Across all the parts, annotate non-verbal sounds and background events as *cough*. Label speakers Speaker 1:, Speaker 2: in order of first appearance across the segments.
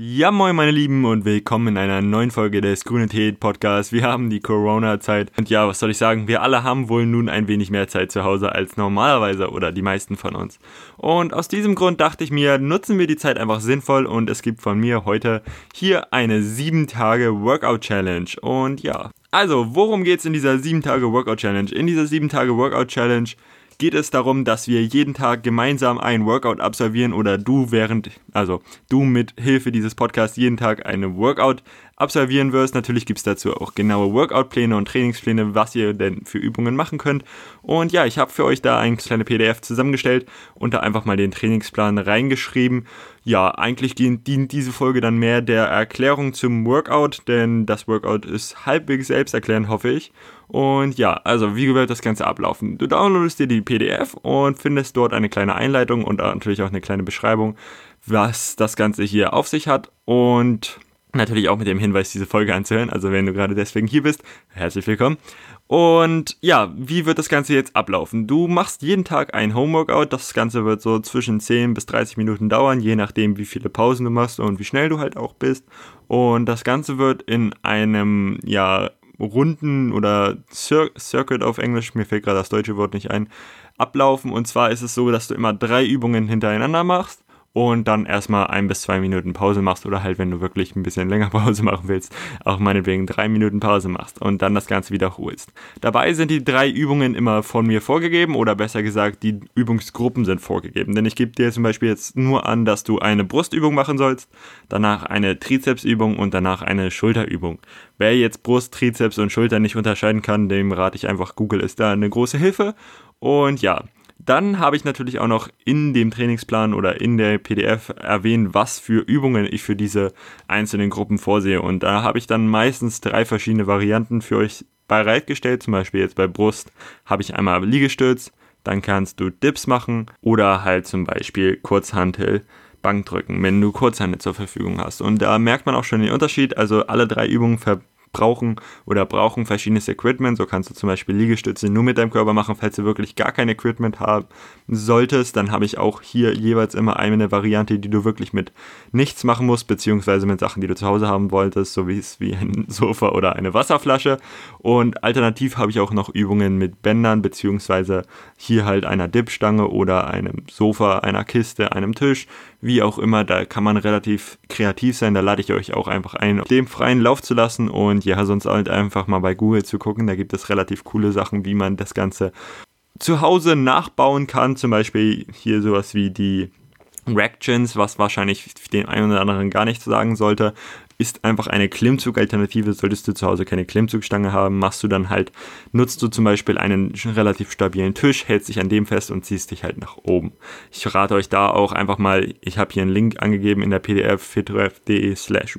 Speaker 1: Ja, moin meine Lieben und willkommen in einer neuen Folge des Grüne Tee Podcasts. Wir haben die Corona-Zeit und ja, was soll ich sagen, wir alle haben wohl nun ein wenig mehr Zeit zu Hause als normalerweise oder die meisten von uns. Und aus diesem Grund dachte ich mir, nutzen wir die Zeit einfach sinnvoll und es gibt von mir heute hier eine 7 Tage Workout Challenge. Und ja, also worum geht's in dieser 7 Tage Workout Challenge? In dieser 7 Tage Workout Challenge geht es darum, dass wir jeden Tag gemeinsam ein Workout absolvieren oder du während, also du mit Hilfe dieses Podcasts jeden Tag eine Workout absolvieren wirst. Natürlich gibt es dazu auch genaue Workout-Pläne und Trainingspläne, was ihr denn für Übungen machen könnt. Und ja, ich habe für euch da ein kleines PDF zusammengestellt und da einfach mal den Trainingsplan reingeschrieben. Ja, eigentlich dient diese Folge dann mehr der Erklärung zum Workout, denn das Workout ist halbwegs selbsterklärend, hoffe ich. Und ja, also wie wird das Ganze ablaufen? Du downloadest dir die PDF und findest dort eine kleine Einleitung und natürlich auch eine kleine Beschreibung, was das Ganze hier auf sich hat. Und Natürlich auch mit dem Hinweis, diese Folge anzuhören. Also wenn du gerade deswegen hier bist, herzlich willkommen. Und ja, wie wird das Ganze jetzt ablaufen? Du machst jeden Tag ein Homeworkout. Das Ganze wird so zwischen 10 bis 30 Minuten dauern, je nachdem, wie viele Pausen du machst und wie schnell du halt auch bist. Und das Ganze wird in einem, ja, Runden oder Cir Circuit auf Englisch, mir fällt gerade das deutsche Wort nicht ein, ablaufen. Und zwar ist es so, dass du immer drei Übungen hintereinander machst und dann erstmal ein bis zwei Minuten Pause machst oder halt, wenn du wirklich ein bisschen länger *laughs* Pause machen willst, auch meinetwegen drei Minuten Pause machst und dann das Ganze wiederholst. Dabei sind die drei Übungen immer von mir vorgegeben oder besser gesagt, die Übungsgruppen sind vorgegeben. Denn ich gebe dir zum Beispiel jetzt nur an, dass du eine Brustübung machen sollst, danach eine Trizepsübung und danach eine Schulterübung. Wer jetzt Brust, Trizeps und Schulter nicht unterscheiden kann, dem rate ich einfach, Google ist da eine große Hilfe. Und ja, dann habe ich natürlich auch noch in dem Trainingsplan oder in der PDF erwähnt, was für Übungen ich für diese einzelnen Gruppen vorsehe. Und da habe ich dann meistens drei verschiedene Varianten für euch bereitgestellt. Zum Beispiel jetzt bei Brust habe ich einmal Liegestütz, dann kannst du Dips machen oder halt zum Beispiel Kurzhantel. Bankdrücken, wenn du Kurzhantel zur Verfügung hast. Und da merkt man auch schon den Unterschied. Also alle drei Übungen ver brauchen oder brauchen verschiedenes Equipment. So kannst du zum Beispiel Liegestütze nur mit deinem Körper machen, falls du wirklich gar kein Equipment haben solltest. Dann habe ich auch hier jeweils immer eine Variante, die du wirklich mit nichts machen musst, beziehungsweise mit Sachen, die du zu Hause haben wolltest, so wie es wie ein *laughs* Sofa oder eine Wasserflasche. Und alternativ habe ich auch noch Übungen mit Bändern, beziehungsweise hier halt einer Dipstange oder einem Sofa, einer Kiste, einem Tisch, wie auch immer. Da kann man relativ kreativ sein. Da lade ich euch auch einfach ein, dem freien Lauf zu lassen und ja, sonst halt einfach mal bei Google zu gucken. Da gibt es relativ coole Sachen, wie man das Ganze zu Hause nachbauen kann. Zum Beispiel hier sowas wie die Rackchins, was wahrscheinlich den einen oder anderen gar nicht sagen sollte ist einfach eine Klimmzug-Alternative. Solltest du zu Hause keine Klimmzugstange haben, machst du dann halt, nutzt du zum Beispiel einen relativ stabilen Tisch, hältst dich an dem fest und ziehst dich halt nach oben. Ich rate euch da auch einfach mal, ich habe hier einen Link angegeben in der PDF fitref.de slash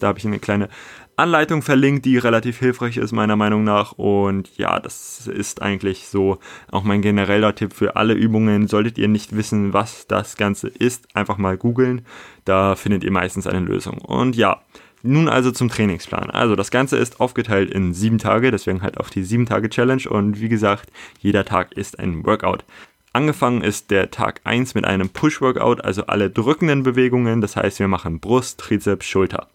Speaker 1: da habe ich eine kleine Anleitung verlinkt, die relativ hilfreich ist, meiner Meinung nach. Und ja, das ist eigentlich so auch mein genereller Tipp für alle Übungen. Solltet ihr nicht wissen, was das Ganze ist, einfach mal googeln. Da findet ihr meistens eine Lösung. Und ja, nun also zum Trainingsplan. Also das Ganze ist aufgeteilt in sieben Tage, deswegen halt auf die sieben Tage Challenge. Und wie gesagt, jeder Tag ist ein Workout. Angefangen ist der Tag 1 mit einem Push-Workout, also alle drückenden Bewegungen. Das heißt, wir machen Brust, Trizeps, Schulter.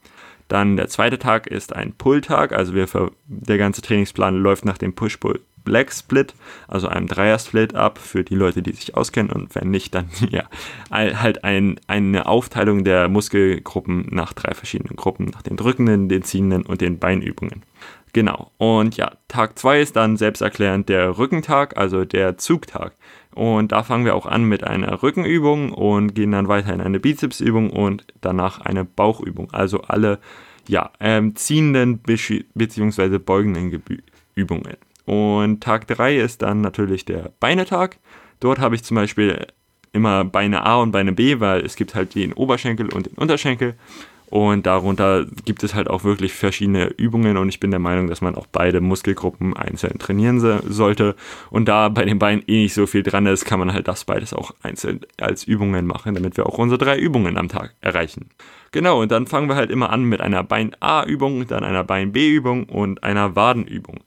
Speaker 1: Dann der zweite Tag ist ein Pull-Tag, also wir, der ganze Trainingsplan läuft nach dem Push-Pull. Black Split, also einem Dreier-Split ab für die Leute, die sich auskennen und wenn nicht, dann *laughs* ja, halt ein, eine Aufteilung der Muskelgruppen nach drei verschiedenen Gruppen, nach den drückenden, den ziehenden und den Beinübungen. Genau, und ja, Tag 2 ist dann selbsterklärend der Rückentag, also der Zugtag. Und da fangen wir auch an mit einer Rückenübung und gehen dann weiter in eine Bizepsübung und danach eine Bauchübung. Also alle ja, ähm, ziehenden bzw. beugenden Übungen. Und Tag 3 ist dann natürlich der Beinetag. Dort habe ich zum Beispiel immer Beine A und Beine B, weil es gibt halt den Oberschenkel und den Unterschenkel. Und darunter gibt es halt auch wirklich verschiedene Übungen und ich bin der Meinung, dass man auch beide Muskelgruppen einzeln trainieren sollte. Und da bei den Beinen eh nicht so viel dran ist, kann man halt das beides auch einzeln als Übungen machen, damit wir auch unsere drei Übungen am Tag erreichen. Genau, und dann fangen wir halt immer an mit einer Bein-A-Übung, dann einer Bein-B-Übung und einer Wadenübung.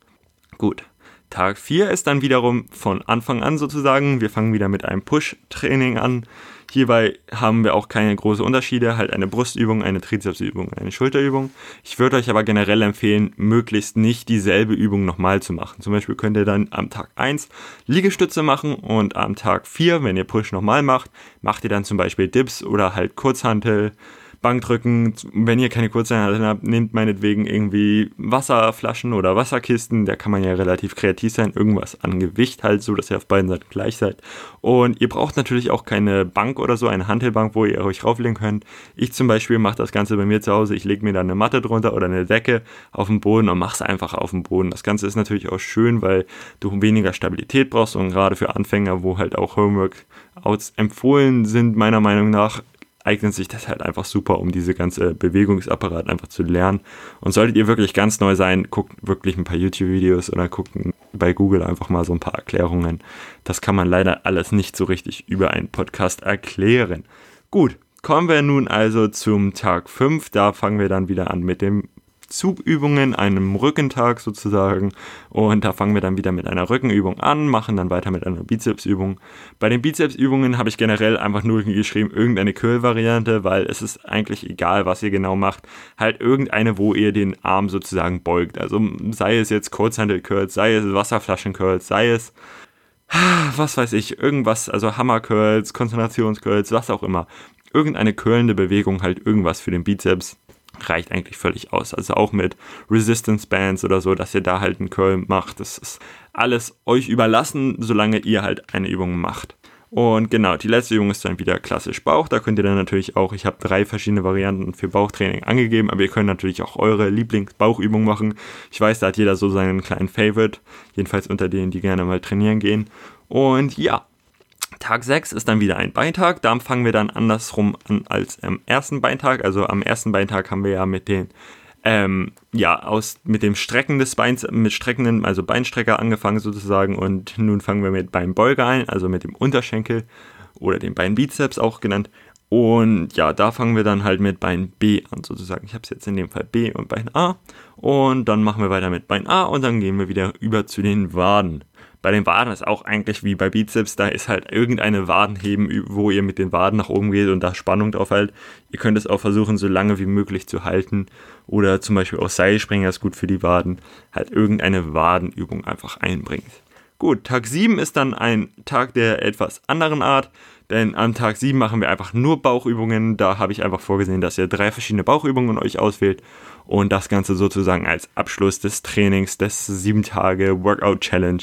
Speaker 1: Gut. Tag 4 ist dann wiederum von Anfang an sozusagen. Wir fangen wieder mit einem Push-Training an Hierbei haben wir auch keine großen Unterschiede, halt eine Brustübung, eine Trizepsübung, eine Schulterübung. Ich würde euch aber generell empfehlen, möglichst nicht dieselbe Übung nochmal zu machen. Zum Beispiel könnt ihr dann am Tag 1 Liegestütze machen und am Tag 4, wenn ihr Push nochmal macht, macht ihr dann zum Beispiel Dips oder halt Kurzhantel, Bankdrücken, wenn ihr keine Kurzeinheiten habt, nehmt meinetwegen irgendwie Wasserflaschen oder Wasserkisten, da kann man ja relativ kreativ sein, irgendwas an Gewicht halt, so dass ihr auf beiden Seiten gleich seid. Und ihr braucht natürlich auch keine Bank oder so, eine Hantelbank, wo ihr euch rauflegen könnt. Ich zum Beispiel mache das Ganze bei mir zu Hause, ich lege mir da eine Matte drunter oder eine Decke auf den Boden und mache es einfach auf dem Boden. Das Ganze ist natürlich auch schön, weil du weniger Stabilität brauchst und gerade für Anfänger, wo halt auch Homework-Outs empfohlen sind, meiner Meinung nach, eignet sich das halt einfach super, um diese ganze Bewegungsapparat einfach zu lernen. Und solltet ihr wirklich ganz neu sein, guckt wirklich ein paar YouTube-Videos oder guckt bei Google einfach mal so ein paar Erklärungen. Das kann man leider alles nicht so richtig über einen Podcast erklären. Gut, kommen wir nun also zum Tag 5. Da fangen wir dann wieder an mit dem Zugübungen, einem Rückentag sozusagen. Und da fangen wir dann wieder mit einer Rückenübung an, machen dann weiter mit einer Bizepsübung. Bei den Bizepsübungen habe ich generell einfach nur geschrieben, irgendeine Curl-Variante, weil es ist eigentlich egal, was ihr genau macht. Halt irgendeine, wo ihr den Arm sozusagen beugt. Also sei es jetzt Kurzhandel-Curls, sei es Wasserflaschen-Curls, sei es was weiß ich, irgendwas, also Hammer-Curls, Konzentrations-Curls, was auch immer. Irgendeine curlende Bewegung, halt irgendwas für den Bizeps reicht eigentlich völlig aus. Also auch mit Resistance Bands oder so, dass ihr da halt einen Curl macht. Das ist alles euch überlassen, solange ihr halt eine Übung macht. Und genau, die letzte Übung ist dann wieder klassisch Bauch. Da könnt ihr dann natürlich auch, ich habe drei verschiedene Varianten für Bauchtraining angegeben, aber ihr könnt natürlich auch eure Lieblingsbauchübung machen. Ich weiß, da hat jeder so seinen kleinen Favorite, jedenfalls unter denen, die gerne mal trainieren gehen. Und ja, Tag 6 ist dann wieder ein Beintag. Da fangen wir dann andersrum an als am ersten Beintag. Also am ersten Beintag haben wir ja mit den ähm, ja, aus, mit dem Strecken des Beins, mit streckenden, also Beinstrecker angefangen sozusagen und nun fangen wir mit Beinbeuger ein, also mit dem Unterschenkel oder dem Beinbizeps auch genannt. Und ja, da fangen wir dann halt mit Bein B an sozusagen. Ich habe es jetzt in dem Fall B und Bein A. Und dann machen wir weiter mit Bein A und dann gehen wir wieder über zu den Waden. Bei den Waden ist auch eigentlich wie bei Bizeps, da ist halt irgendeine Wadenheben, wo ihr mit den Waden nach oben geht und da Spannung drauf halt. Ihr könnt es auch versuchen, so lange wie möglich zu halten. Oder zum Beispiel auch Seilspringer ist gut für die Waden. Halt irgendeine Wadenübung einfach einbringt. Gut, Tag 7 ist dann ein Tag der etwas anderen Art, denn am Tag 7 machen wir einfach nur Bauchübungen. Da habe ich einfach vorgesehen, dass ihr drei verschiedene Bauchübungen euch auswählt und das Ganze sozusagen als Abschluss des Trainings des 7 Tage Workout Challenge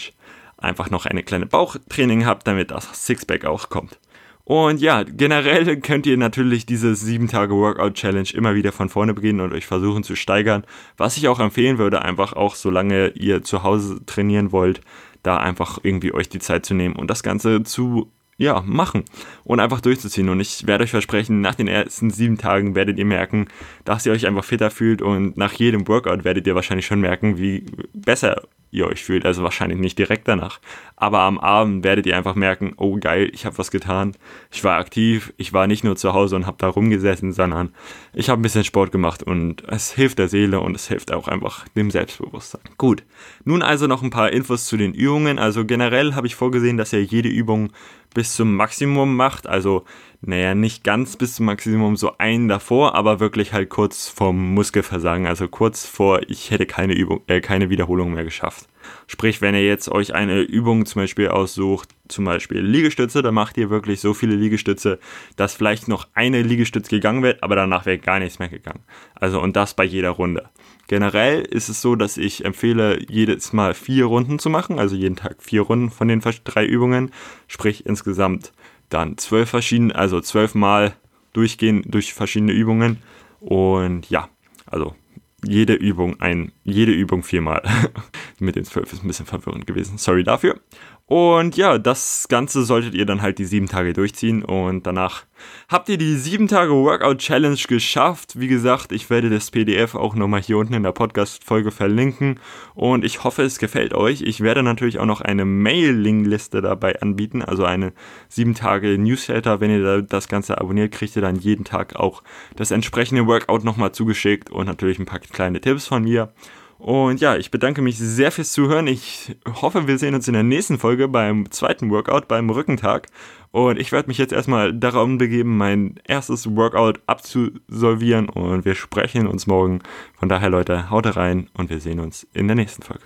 Speaker 1: einfach noch eine kleine Bauchtraining habt, damit das Sixpack auch kommt. Und ja, generell *laughs* könnt ihr natürlich diese 7 Tage Workout Challenge immer wieder von vorne beginnen und euch versuchen zu steigern. Was ich auch empfehlen würde, einfach auch solange ihr zu Hause trainieren wollt, da einfach irgendwie euch die Zeit zu nehmen und das Ganze zu ja, machen und einfach durchzuziehen. Und ich werde euch versprechen, nach den ersten sieben Tagen werdet ihr merken, dass ihr euch einfach fitter fühlt und nach jedem Workout werdet ihr wahrscheinlich schon merken, wie besser ihr euch fühlt. Also wahrscheinlich nicht direkt danach. Aber am Abend werdet ihr einfach merken, oh geil, ich habe was getan. Ich war aktiv, ich war nicht nur zu Hause und habe da rumgesessen, sondern ich habe ein bisschen Sport gemacht und es hilft der Seele und es hilft auch einfach dem Selbstbewusstsein. Gut, nun also noch ein paar Infos zu den Übungen. Also generell habe ich vorgesehen, dass ihr jede Übung bis zum Maximum macht. Also, naja, nicht ganz bis zum Maximum, so einen davor, aber wirklich halt kurz vorm Muskelversagen. Also kurz vor, ich hätte keine Übung, äh, keine Wiederholung mehr geschafft. Sprich, wenn ihr jetzt euch eine Übung zum Beispiel aussucht, zum Beispiel Liegestütze, dann macht ihr wirklich so viele Liegestütze, dass vielleicht noch eine Liegestütze gegangen wird, aber danach wäre gar nichts mehr gegangen. Also und das bei jeder Runde. Generell ist es so, dass ich empfehle, jedes Mal vier Runden zu machen, also jeden Tag vier Runden von den drei Übungen, sprich insgesamt dann zwölf verschiedene, also zwölf Mal durchgehen durch verschiedene Übungen und ja, also jede Übung ein, jede Übung viermal. *laughs* Mit den zwölf ist ein bisschen verwirrend gewesen. Sorry dafür. Und ja, das Ganze solltet ihr dann halt die sieben Tage durchziehen und danach habt ihr die sieben Tage Workout Challenge geschafft. Wie gesagt, ich werde das PDF auch nochmal hier unten in der Podcast-Folge verlinken und ich hoffe, es gefällt euch. Ich werde natürlich auch noch eine Mailing-Liste dabei anbieten, also eine sieben Tage Newsletter. Wenn ihr das Ganze abonniert, kriegt ihr dann jeden Tag auch das entsprechende Workout nochmal zugeschickt und natürlich ein paar kleine Tipps von mir. Und ja, ich bedanke mich sehr fürs Zuhören. Ich hoffe, wir sehen uns in der nächsten Folge beim zweiten Workout, beim Rückentag. Und ich werde mich jetzt erstmal darum begeben, mein erstes Workout abzusolvieren. Und wir sprechen uns morgen. Von daher, Leute, haut rein und wir sehen uns in der nächsten Folge.